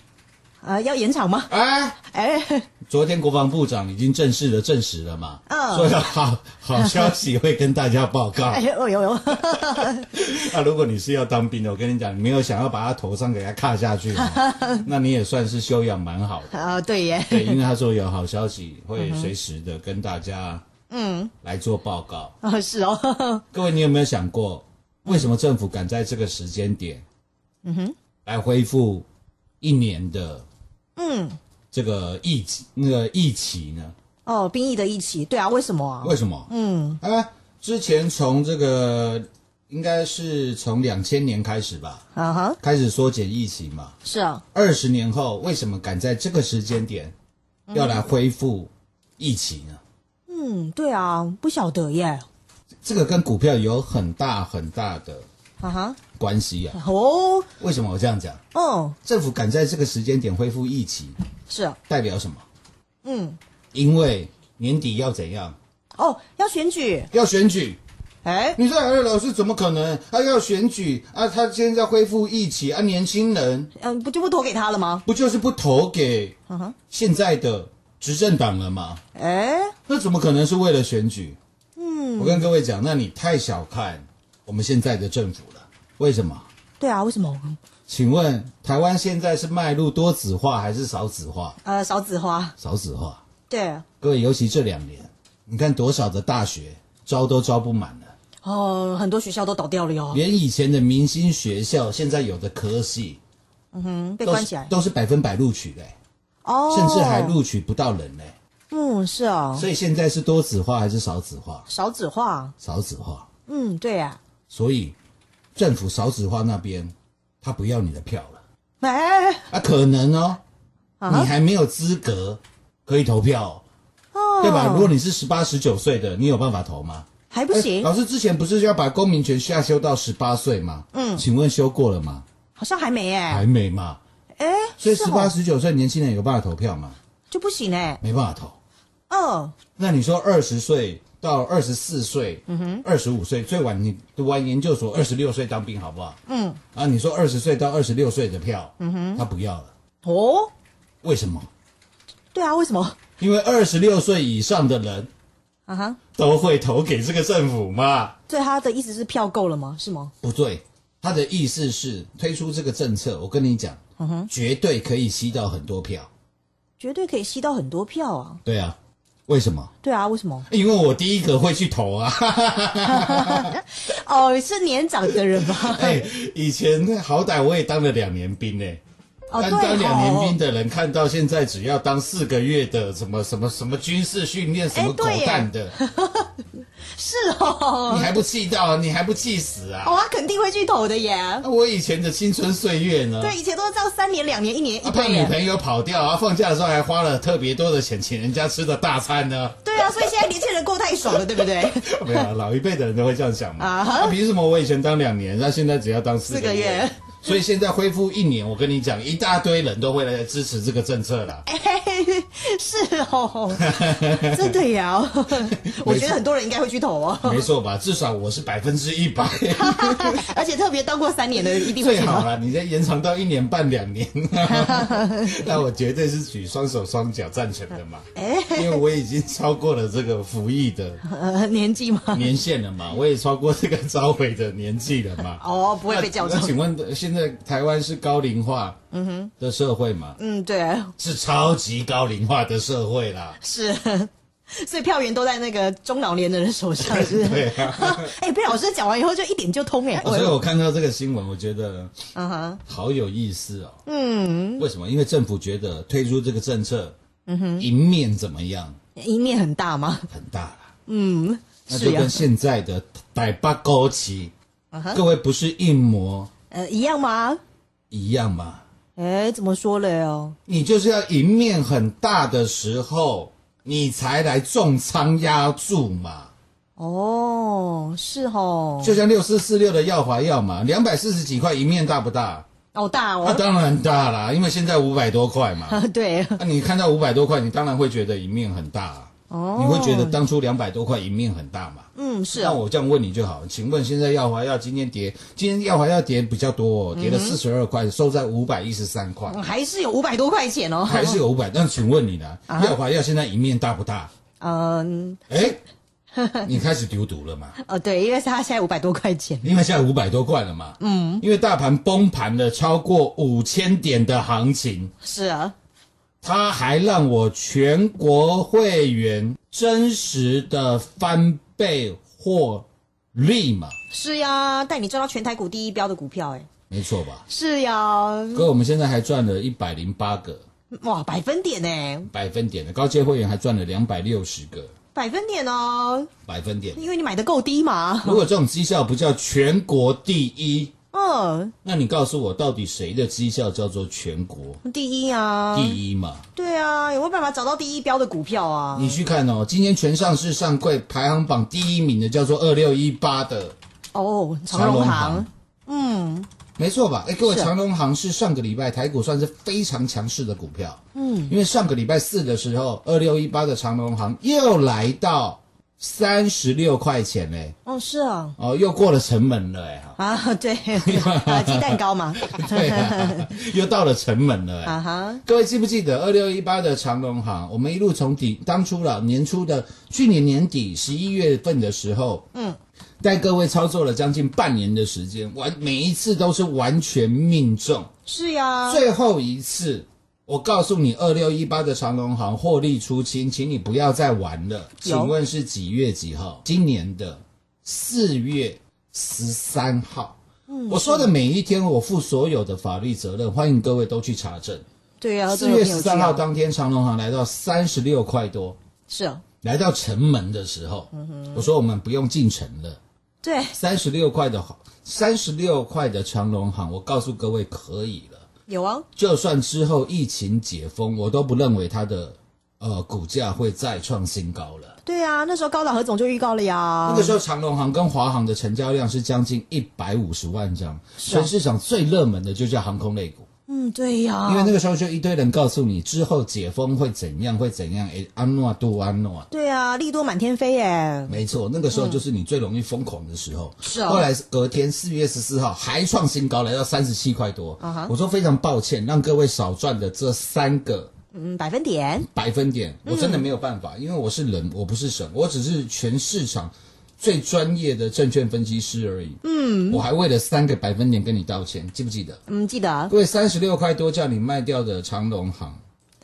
呃要延长吗？哎哎，昨天国防部长已经正式的证实了嘛，嗯所以好好消息会跟大家报告。哎呦呦呦，那 如果你是要当兵的，我跟你讲，你没有想要把他头上给他卡下去，那你也算是修养蛮好的。啊，对耶，对，因为他说有好消息会随时的跟大家嗯，来做报告。啊是哦，各位，你有没有想过，为什么政府敢在这个时间点嗯哼，来恢复一年的嗯，这个疫情那个疫情呢？哦，兵役的疫情，对啊，为什么啊？为什么？嗯，啊，之前从这个应该是从两千年开始吧，啊哈，开始缩减疫情嘛。是啊，二十年后，为什么敢在这个时间点要来恢复疫情呢？嗯，对啊，不晓得耶，这个跟股票有很大很大的啊哈，关系啊。哦，为什么我这样讲？哦，政府敢在这个时间点恢复疫情，是啊，代表什么？嗯，因为年底要怎样？哦，要选举，要选举。哎，你说，哎，老师怎么可能？他要选举啊，他现在恢复疫情啊，年轻人嗯，不就不投给他了吗？不就是不投给现在的执政党了吗？哎，那怎么可能是为了选举？嗯，我跟各位讲，那你太小看我们现在的政府了。为什么？对啊，为什么？请问台湾现在是迈入多子化还是少子化？呃，少子化，少子化。对，各位，尤其这两年，你看多少的大学招都招不满了，哦，很多学校都倒掉了哟，连以前的明星学校，现在有的科系嗯哼，被关起来，都是百分百录取嘞，哦，甚至还，录取不到人嘞。嗯，是哦，所以现在是多子化还是少子化？少子化，少子化。嗯，对啊，所以政府少子化那边，他不要你的票了哎，啊，可能哦，啊你还没有资格可以投票哦、哦，对吧？如果你是十八、十九岁的，你有办法投吗？还不行哎，老师之前不是要把公民权下修到十八岁吗？嗯请问修过了吗？好像还没哎，还没嘛。哎，所以十八、十九岁年轻人有办法投票吗？就不行哎，没办法投。哦，那你说二十岁到二十四岁，嗯哼，二十五岁最晚你读完研究所，二十六岁当兵好不好？嗯啊，你说二十岁到二十六岁的票，嗯哼，他不要了，哦，为什么？对啊，为什么？因为二十六岁以上的人啊哈，都会投给这个政府嘛？对他的意思是票够了吗？是吗？不对，他的意思是推出这个政策，我跟你讲，嗯哼，绝对可以吸到很多票。绝对可以吸到很多票啊！对啊，为什么？对啊，为什么？因为我第一个会去投啊！哦，是年长的人吗？哎，以前好歹我也当了两年兵呢、但当两年哦兵的人看到现在只要当四个月的什么什么什么军事训练什么狗蛋的，是哦，你还不气到啊？你还不气死啊？哦，他肯定会去投的耶。那我以前的青春岁月呢？对，以前都是这样，三年、两年、一年一啊，怕。女朋友跑掉啊，放假的时候还花了特别多的钱请人家吃的大餐呢。对啊，所以现在年轻人过太爽了，对不对？没有啊，老一辈的人都会这样想嘛。凭什么我以前当两年，那现在只要当四四个月？所以现在恢复一年，我跟你讲，一大堆人都会来支持这个政策啦。哎，是哦，真的呀。我觉得很多人应该会去投哦，没错吧？至少我是百分之一百，而且特别当过三年的一定会。最好了。你再延长到一年半两年，那我绝对是举双手双脚赞成的嘛。哎，因为我已经超过了这个服役的呃，年纪嘛？年限了嘛，我也超过这个召回的年纪了嘛。哦，不会被叫走。那请问，现在台湾是高龄化嗯哼，的社会嘛？嗯，对，是超级高龄化的社会啦。是。所以票源都在那个中老年的人的手上，是不是？对啊。哎，被老师讲完以后就一点就通哎。所以我看到这个新闻，我觉得嗯哼，好有意思哦。嗯，为什么？因为政府觉得推出这个政策，嗯哼，赢面怎么样？赢面很大吗？很大啦。嗯，那就跟现在的台北高旗，各位不是一模呃一样吗？一样吗？哎，怎么说了哟？你就是要赢面很大的时候，你才来重仓压注嘛。哦，是哦，就像六四四六的耀华药嘛，两百四十几块，赢面大不大？哦大哦那、哦，当然大啦，因为现在五百多块嘛。对，那、你看到五百多块，你当然会觉得赢面很大、啊。哦，你会觉得当初两百多块赢面很大嘛？嗯是那哦，我这样问你就好，请问现在耀华药今天跌，今天耀华药跌比较多、哦，跌了四十二块，收在五百一十三块，嗯还是有五百多块钱哦，还是有五百。那请问你呢？啊耀华药现在赢面大不大？嗯，哎，你开始丢毒了嘛？哦对，因为是他现在五百多块钱，因为现在五百多块了嘛。嗯，因为大盘崩盘了超过五千点的行情，是啊，它还让我全国会员真实的翻倍获利嘛？是呀，带你赚到全台股第一标的股票，哎，没错吧？是呀，哥，我们现在还赚了一百零八个。哇，百分点呢，百分点的高阶会员，还赚了两百六十个。百分点哦，百分点。因为你买的够低嘛，如果这种绩效不叫全国第一，嗯，那你告诉我，到底谁的绩效叫做全国？第一啊，第一嘛？对啊，有没有办法找到第一标的股票啊？你去看哦，今天全上市上柜排行榜第一名的叫做二六一八的哦，长长荣荣行。行，嗯。没错吧？哎，各位，是。长荣行是上个礼拜台股算是非常强势的股票，嗯，因为上个礼拜四的时候，二六一八的长隆行又来到三十六块钱嘞，哦是啊，哦，又过了城门了哎，啊 对，啊 鸡蛋糕嘛，对啊，又到了城门了哎。啊哈，各位记不记得二六一八的长隆行？我们一路从底当初了年初的去年年底十一月份的时候，嗯，带各位操作了将近半年的时间，完每一次都是完全命中。是呀，最后一次，我告诉你，二六一八的长隆行获利出清，请你不要再玩了。请问是几月几号？今年的四月十三号。嗯我说的每一天，我负所有的法律责任，欢迎各位都去查证。对啊，四月十三号当当天，长隆行来到三十六块多，是啊，来到城门的时候，嗯我说我们不用进城了。对，三十六块的三十六块的长隆行，我告诉各位可以了。有啊，就算之后疫情解封，我都不认为它的呃股价会再创新高了。对啊，那时候高岛何总就预告了呀，那个时候，长隆行跟华航的成交量是将近一百五十万张，全市场最热门的就叫航空类股。嗯，对呀，因为那个时候就一堆人告诉你之后解封会怎样，会怎样，诶，安诺杜安诺。对啊，利多满天飞耶，没错，那个时候就是你最容易疯狂的时候。是啊后来隔天四月十四号还创新高，来到三十七块多。我说非常抱歉，让各位少赚的这三个嗯，百分点，百分点，嗯我真的没有办法，因为我是人，我不是神，我只是全市场最专业的证券分析师而已。嗯我还为了三个百分点跟你道歉，记不记得？嗯，记得各位三十六块多叫你卖掉的长隆行，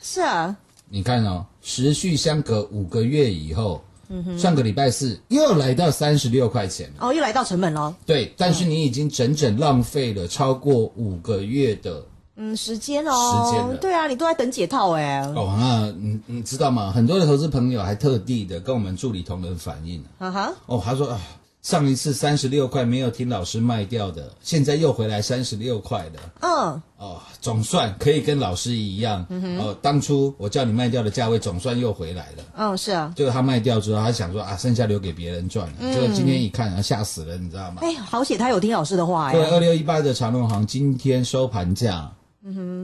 是啊，你看哦，持续相隔五个月以后，嗯哼，上个礼拜四又来到三十六块钱。哦，又来到成本了，对，但是你已经整整浪费了超过五个月的嗯，时间哦，时间了对啊，你都在等解套哎，哦。那你你知道吗？很多的投资朋友还特地的跟我们助理同仁反映哈哈，哦，他说啊，上一次三十六块没有听老师卖掉的，现在又回来三十六块的。嗯，哦，总算可以跟老师一样。嗯哼哦，当初我叫你卖掉的价位，总算又回来了。嗯，是啊，就是他卖掉之后，他想说啊，剩下留给别人赚了。嗯结果今天一看，啊，吓死了，你知道吗？哎，好险他有听老师的话呀对，哎，二六一八的长隆行今天收盘价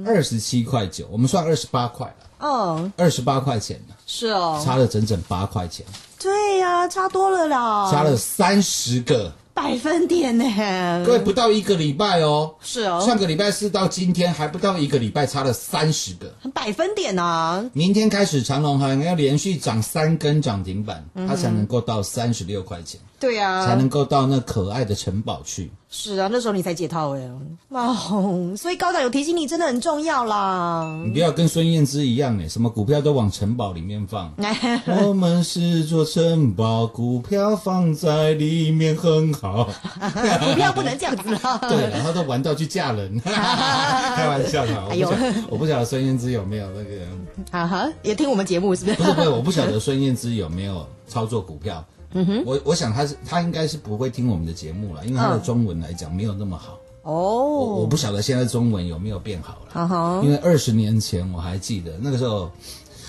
二十七块九，我们算二十八块了，嗯，二十八块钱了，是哦，差了整整八块钱，对呀、差多了啦，差了三十个。百分点呢，各位不到一个礼拜哦，是哦，上个礼拜四到今天还不到一个礼拜，差了三十个。百分点啊，明天开始，长隆行要连续涨三根涨停板，嗯它才能够到三十六块钱。对啊，才能够到那可爱的城堡去。是啊，那时候你才解套哎，哦，所以高长有提醒你，真的很重要啦。你不要跟孙燕姿一样哎，什么股票都往城堡里面放。我们是座城堡，股票放在里面很好。股票不能这样子啦。对，然后都玩到去嫁人，开玩笑的。哎呦，我不晓得孙燕姿有没有那个。啊哈，也听我们节目是不是？不是不是，我不晓得孙燕姿有没有操作股票。嗯哼，我我想他是他应该是不会听我们的节目了，因为他的中文来讲没有那么好。哦，我我不晓得现在中文有没有变好了。因为二十年前我还记得那个时候，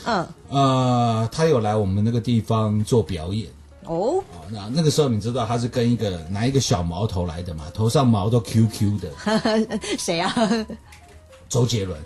嗯呃，他有来我们那个地方做表演。哦，那那个时候你知道他是跟一个拿一个小毛头来的嘛，头上毛都 QQ 的。谁啊？周杰伦。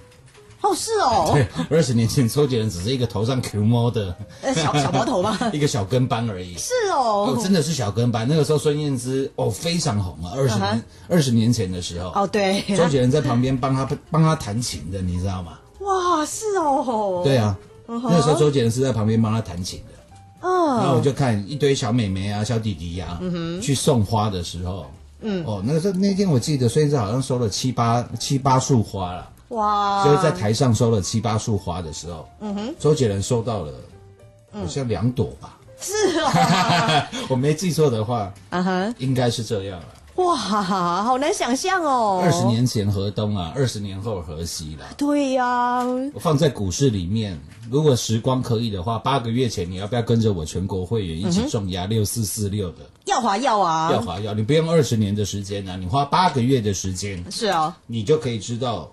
哦，是哦。对，二十年前周杰伦只是一个头上 Q 毛的小小毛头吗？一个小跟班而已。是哦，哦真的是小跟班。那个时候孙燕姿哦非常红啊，二十年二十年前的时候。哦，对。周杰伦在旁边帮他帮他弹琴的，你知道吗？哇，是哦。对啊，那时候周杰伦是在旁边帮他弹琴的。哦。然后我就看一堆小妹妹啊、小弟弟呀，去送花的时候，嗯，哦，那个时候那天我记得孙燕姿好像收了七八七八束花了。哇！所以在台上收了七八束花的时候，嗯哼，周杰伦收到了，好像两朵吧？是哦，我没记错的话，啊哈，应该是这样了。哇，好难想象哦！二十年前河东啊，二十年后河西了。对呀，我放在股市里面，如果时光可以的话，八个月前你要不要跟着我全国会员一起重压六四四六的？要华要啊，要华要，你不用二十年的时间啊，你花八个月的时间，是啊，你就可以知道。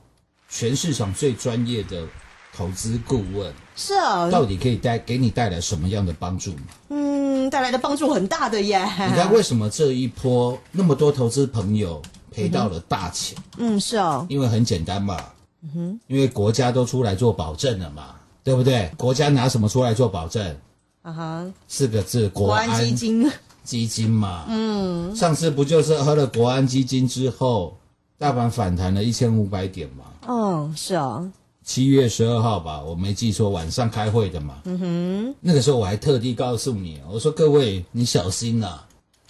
全市场最专业的投资顾问是啊，到底可以带给你带来什么样的帮助嗯，带来的帮助很大的耶。你看为什么这一波那么多投资朋友赔到了大钱？嗯，是哦，因为很简单嘛，嗯哼，因为国家都出来做保证了嘛，对不对？国家拿什么出来做保证？啊哈，四个字，国安基金，基金嘛，嗯，上次不就是喝了国安基金之后，大盘反弹了一千五百点嘛？嗯，是哦，七月十二号吧，我没记错，晚上开会的嘛。嗯哼，那个时候我还特地告诉你，我说各位你小心呐，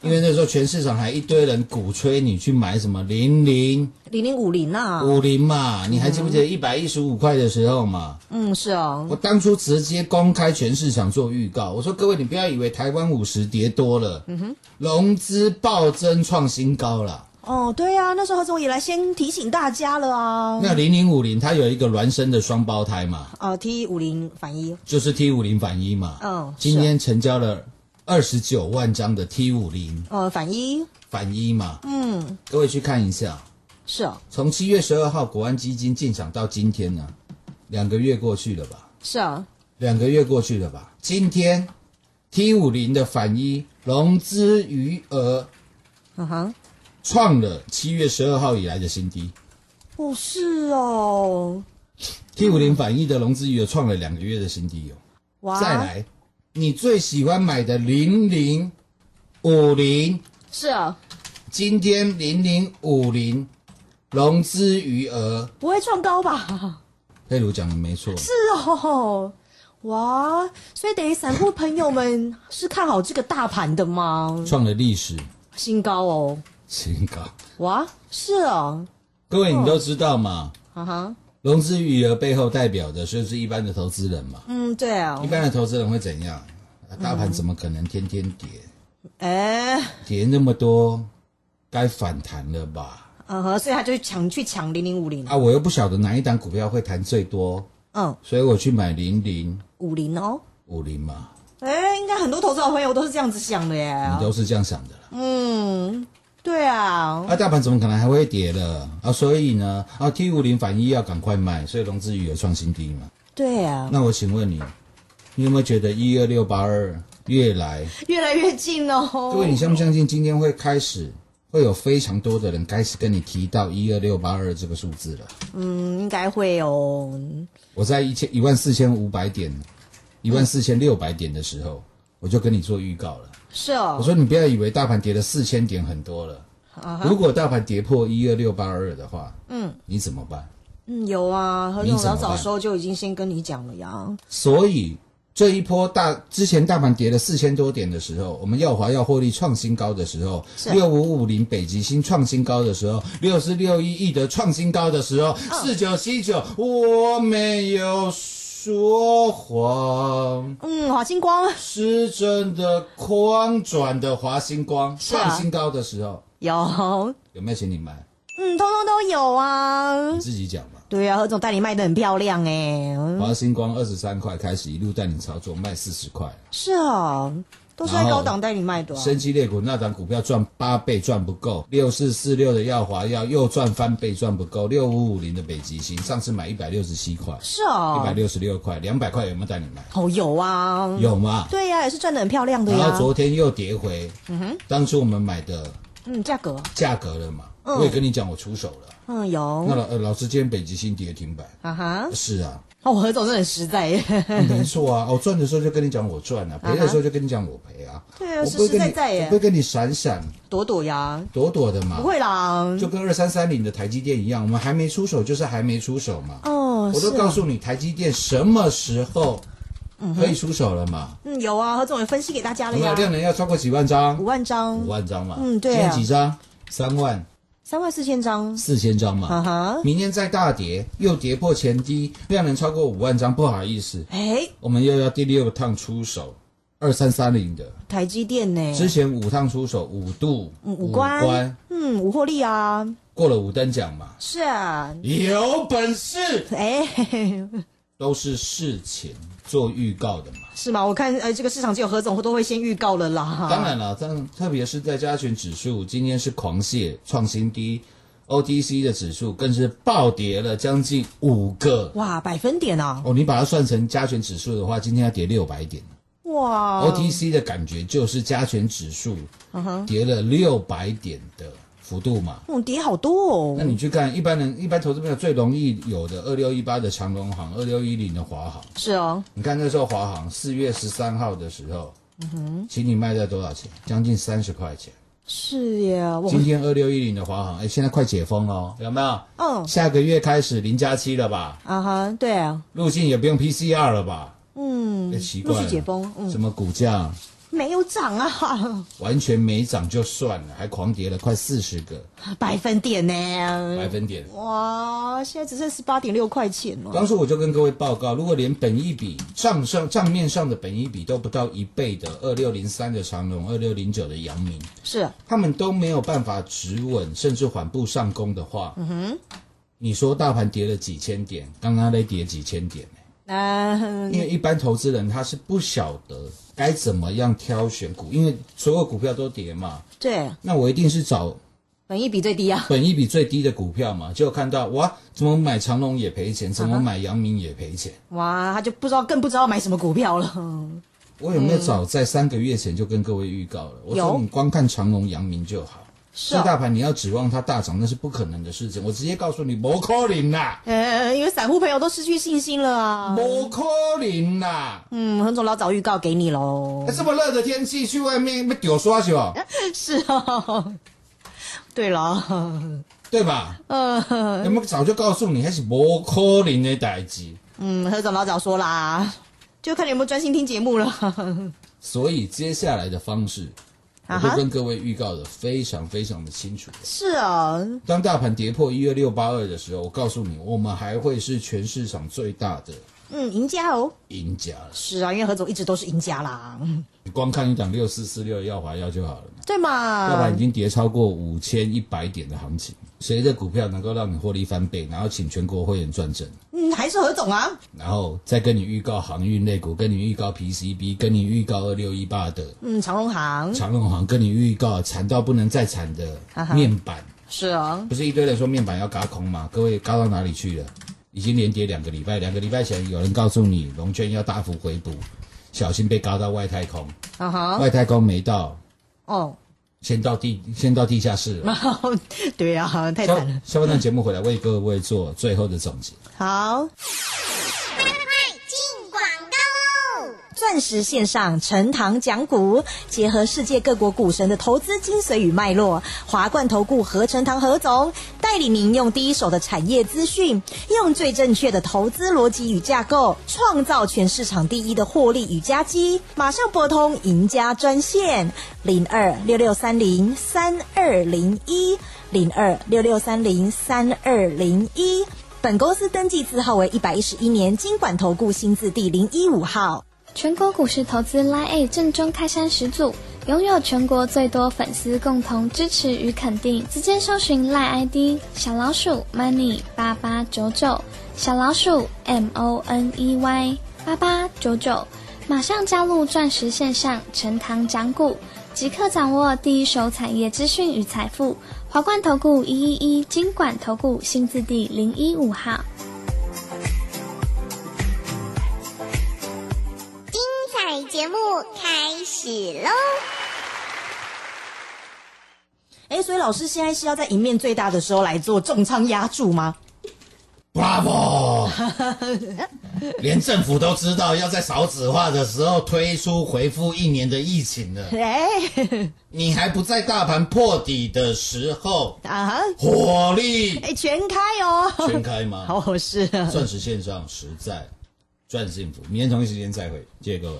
因为那时候全市场还一堆人鼓吹你去买什么零零零零五零啊，五零嘛，你还记不记得一百一十五块的时候嘛？嗯，是哦，我当初直接公开全市场做预告，我说各位你不要以为台湾五十跌多了，嗯哼，融资暴增创新高了。哦，对啊，那时候何总也来先提醒大家了啊。那零零五零它有一个孪生的双胞胎嘛？哦，T 五零反一就是 T 五零反一嘛。嗯，今天成交了二十九万张的 T 五零。哦，反一反一嘛。嗯，各位去看一下。是哦。从七月十二号国安基金进场到今天呢，两个月过去了吧？是啊。两个月过去了吧？今天 T 五零的反一融资余额。嗯哼。创了七月十二号以来的新低，哦，是哦。T 五零反一的融资余额创了两个月的新低哦。哇！再来，你最喜欢买的零零五零是啊，今天零零五零融资余额不会创高吧？佩如讲的没错，是哦。哇，所以等于散户朋友们是看好这个大盘的吗？创了历史新高哦。新高哇，是哦，各位你都知道嘛，哈哈，融资余额背后代表的就是一般的投资人嘛，嗯，对啊，一般的投资人会怎样？大盘怎么可能天天跌？哎，跌那么多，该反弹了吧？嗯哼，所以他就抢去抢零零五零。啊，我又不晓得哪一档股票会弹最多，嗯，所以我去买零零。五零哦，五零嘛，哎，应该很多投资好朋友都是这样子想的耶，你都是这样想的，嗯。对啊，啊，大盘怎么可能还会跌了啊？所以呢，啊，T 五零反一要赶快卖，所以融资余额创新低嘛。对啊，那我请问你，你有没有觉得一二六八二越来越来越近哦？各位，你相不相信今天会开始会有非常多的人开始跟你提到一二六八二这个数字了？嗯，应该会哦。我在一千一万四千五百点，一万四千六百点的时候，我就跟你做预告了。是哦，我说你不要以为大盘跌了四千点很多了，如果大盘跌破一二六八二的话，嗯，你怎么办？嗯，有啊，何总老早时候就已经先跟你讲了呀。所以这一波大之前大盘跌了四千多点的时候，我们耀华要获利创新高的时候，六五五零北极星创新高的时候，六四六一亿德创新高的时候，四九七九我没有说谎。嗯，华星光是真的狂转的华星光创新高的时候，有有没有请你买？嗯，通通都有啊。你自己讲嘛。对啊，何总带你卖的很漂亮哎。华星光二十三块开始一路带你操作，卖四十块。是啊，都是在高档带你卖的。升级列股那档股票赚八倍赚不够，六四四六的耀华要又赚翻倍赚不够，六五五零的北极星上次买一百六十七块，是哦，一百六十六块，两百块有没有带你买？哦，有啊，有吗？对呀，也是赚的很漂亮的呀。然后昨天又跌回，嗯哼，当初我们买的，嗯，价格，价格了嘛。我也跟你讲，我出手了。嗯，有。那老呃，老师今天北极星跌停板。啊哈。是啊。哦，何总是很实在耶。没错啊，我赚的时候就跟你讲我赚啊，赔的时候就跟你讲我赔啊。对啊，实实在在耶。不会跟你闪闪躲躲呀。躲躲的嘛。不会啦。就跟二三三零的台积电一样，我们还没出手就是还没出手嘛。哦。我都告诉你台积电什么时候可以出手了嘛。嗯，有啊，何总也分析给大家了呀。量能要超过几万张？五万张。五万张嘛。嗯，对。今天几张？三万。三万四千张，四千张嘛，明天再大跌，又跌破前低，量能超过五万张，不好意思，哎，我们又要第六趟出手，二三三零的。台积电呢？之前五趟出手，五度五关，嗯，五获利啊，过了五等奖嘛，是啊，有本事，哎，都是事前做预告的嘛。是吗？我看呃，这个市场只有何总都会先预告了啦。当然了，但特别是在加权指数今天是狂泻创新低，OTC 的指数更是暴跌了将近五个哇百分点啊！哦，你把它算成加权指数的话，今天要跌六百点哇！OTC 的感觉就是加权指数跌了六百点的。幅度嘛，嗯，跌好多哦。那你去看一般人一般投资朋友最容易有的二六一八的长隆行，二六一零的华航，是哦。你看那时候华航四月十三号的时候，嗯哼，请你卖在多少钱？将近三十块钱。是呀。今天二六一零的华航，哎，现在快解封了，有没有？嗯。下个月开始零加七了吧？啊哈，对啊。入境也不用 PCR 了吧？嗯。奇怪。解封，嗯。什么股价？没有涨啊，完全没涨就算了，还狂跌了快四十个。百分点呢，百分点。哇，现在只剩十八点六块钱了。当初我就跟各位报告，如果连本一笔账上账面上的本一笔都不到一倍的二六零三的长隆，二六零九的阳明，是。他们都没有办法止稳，甚至缓步上攻的话，嗯哼，你说大盘跌了几千点，刚刚在跌几千点呢？啊，因为一般投资人他是不晓得。该怎么样挑选股？因为所有股票都跌嘛。对。那我一定是找本益比最低啊。本益比最低的股票嘛，就看到哇，怎么买长隆也赔钱，怎么买阳明也赔钱。哇，他就不知道，更不知道买什么股票了。我有没有早在三个月前就跟各位预告了？我说你光看长隆、阳明就好。是大盘你要指望它大涨，那是不可能的事情。我直接告诉你，不可能啦！呃，因为散户朋友都失去信心了啊。不可能啦！嗯，何总老早预告给你喽。这么热的天气，去外面被丢刷去哦？是哦。对了，对吧？嗯，有没有早就告诉你，还是不可能的代志？嗯，何总老早说啦，就看你有没有专心听节目了。所以接下来的方式。我会跟各位预告的非常非常的清楚。是啊，当大盘跌破一二六八二的时候，我告诉你，我们还会是全市场最大的嗯赢家哦。赢家是啊，因为何总一直都是赢家啦。你光看一档六四四六耀华药就好了对嘛？耀华已经跌超过五千一百点的行情。谁的股票能够让你获利翻倍，然后请全国会员赚正？嗯，还是何总啊。然后再跟你预告航运类股，跟你预告 PCB，跟你预告二六一八的，嗯，长隆行，长隆行，跟你预告惨到不能再惨的面板。是啊，不是一堆人说面板要嘎空吗？各位嘎到哪里去了？已经连跌两个礼拜，两个礼拜前有人告诉你龙券要大幅回补，小心被嘎到外太空。啊哈，外太空没到。哦。先到地，先到地下室。对呀，太惨了。下半段节目回来为各位做最后的总结。好。钻石线上陈堂讲股，结合世界各国股神的投资精髓与脉络，华冠投顾何成堂何总带领您用第一手的产业资讯，用最正确的投资逻辑与架构，创造全市场第一的获利与佳绩。马上拨通赢家专线零二六六三零三二零一零二六六三零三二零一。本公司登记字号为一百一十一年经管投顾新字第零一五号。全国股市投资 Line A 正中开山始祖，拥有全国最多粉丝共同支持与肯定。直接搜寻 Line ID 小老鼠 Money 八八九九，小老鼠 M O N E Y 八八九九，马上加入钻石线上陈堂讲股，即刻掌握第一手产业资讯与财富。华冠投顾一一一金管投顾新字第零一五号，节目开始喽！哎，所以老师现在是要在赢面最大的时候来做重仓压注吗？Bravo！连政府都知道要在少子化的时候推出回复一年的疫情了。哎，你还不在大盘破底的时候啊？火力哎，全开哦！全开吗？好 是。钻石线上实在赚幸福。明天同一时间再会，谢谢各位。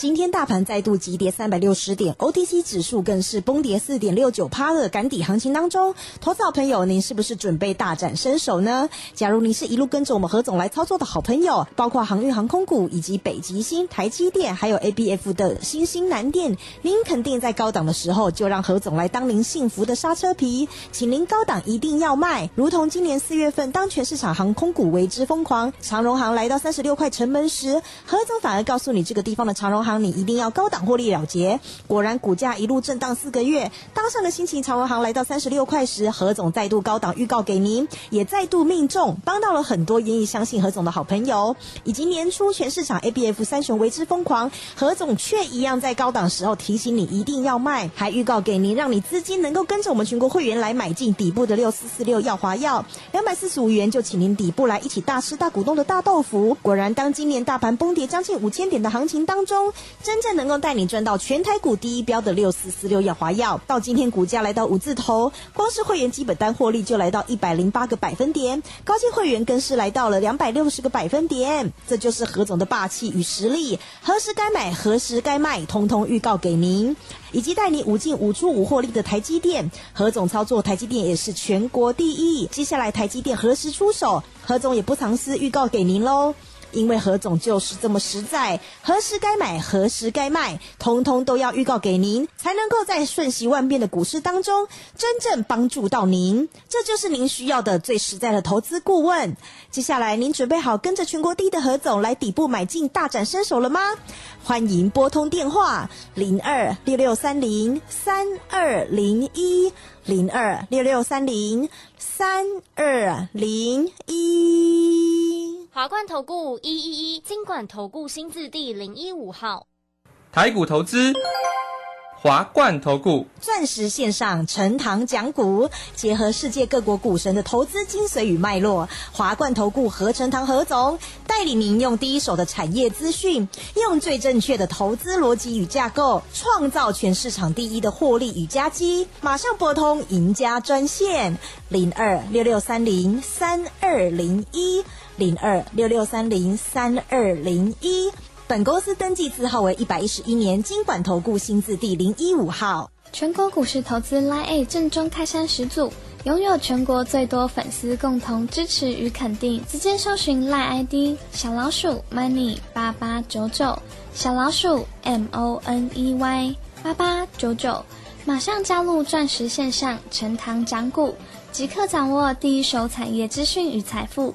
今天大盘再度急跌三百六十点，OTC 指数更是崩跌四点六九趴的赶底行情当中，投资好朋友，您是不是准备大展身手呢？假如你是一路跟着我们何总来操作的好朋友，包括航运航空股以及北极星、台积电，还有 ABF 的新兴南电，您肯定在高档的时候就让何总来当您幸福的刹车皮，请您高档一定要卖。如同今年四月份，当全市场航空股为之疯狂，长荣航来到三十六块城门时，何总反而告诉你这个地方的长荣航。你一定要高档获利了结。果然，股价一路震荡四个月，当上的心情长荣行来到三十六块时，何总再度高档预告给您，也再度命中，帮到了很多愿意相信何总的好朋友。以及年初全市场 A B F 三雄为之疯狂，何总却一样在高档时候提醒你一定要卖，还预告给您，让你资金能够跟着我们全国会员来买进底部的六四四六耀华药，两百四十五元就请您底部来一起大吃大股东的大豆腐。果然，当今年大盘崩跌将近五千点的行情当中。真正能够带你赚到全台股第一标的六四四六药华药，到今天股价来到五字头，光是会员基本单获利就来到一百零八个百分点，高阶会员更是来到了两百六十个百分点。这就是何总的霸气与实力，何时该买，何时该卖，通通预告给您，以及带你五进五出五获利的台积电，何总操作台积电也是全国第一。接下来台积电何时出手，何总也不藏私预告给您喽。因为何总就是这么实在，何时该买，何时该卖，通通都要预告给您，才能够在瞬息万变的股市当中真正帮助到您。这就是您需要的最实在的投资顾问。接下来，您准备好跟着全国第一的何总来底部买进，大展身手了吗？欢迎拨通电话零二六六三零三二零一零二六六三零三二零一。华冠投顾一一一金管投顾新字第零一五号，台股投资。华冠投顾钻石线上陈堂讲股，结合世界各国股神的投资精髓与脉络，华冠投顾何成堂何总带领您用第一手的产业资讯，用最正确的投资逻辑与架构，创造全市场第一的获利与佳绩。马上拨通赢家专线零二六六三零三二零一零二六六三零三二零一。本公司登记字号为一百一十一年经管投顾新字第零一五号。全国股市投资 lia 正中开山始祖，拥有全国最多粉丝共同支持与肯定。直接搜寻 liid 小老鼠 Money 八八九九，小老鼠 M O N E Y 八八九九，马上加入钻石线上陈堂讲股，即刻掌握第一手产业资讯与财富。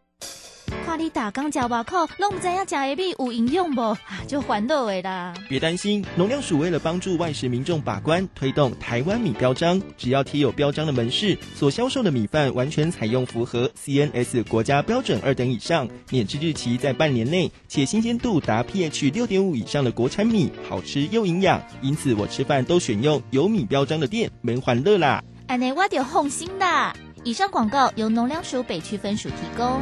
看你打刚脚吧口，拢不知影食的米有营养不，就烦恼的啦。别担心，农粮署为了帮助外食民众把关，推动台湾米标章，只要贴有标章的门市所销售的米饭，完全采用符合 CNS 国家标准二等以上，免制日期在半年内，且新鲜度达 pH 六点五以上的国产米，好吃又营养。因此，我吃饭都选用有米标章的店，门欢乐啦。安内我就放心啦。以上广告由农粮署北区分署提供。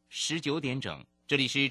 十九点整，这里是。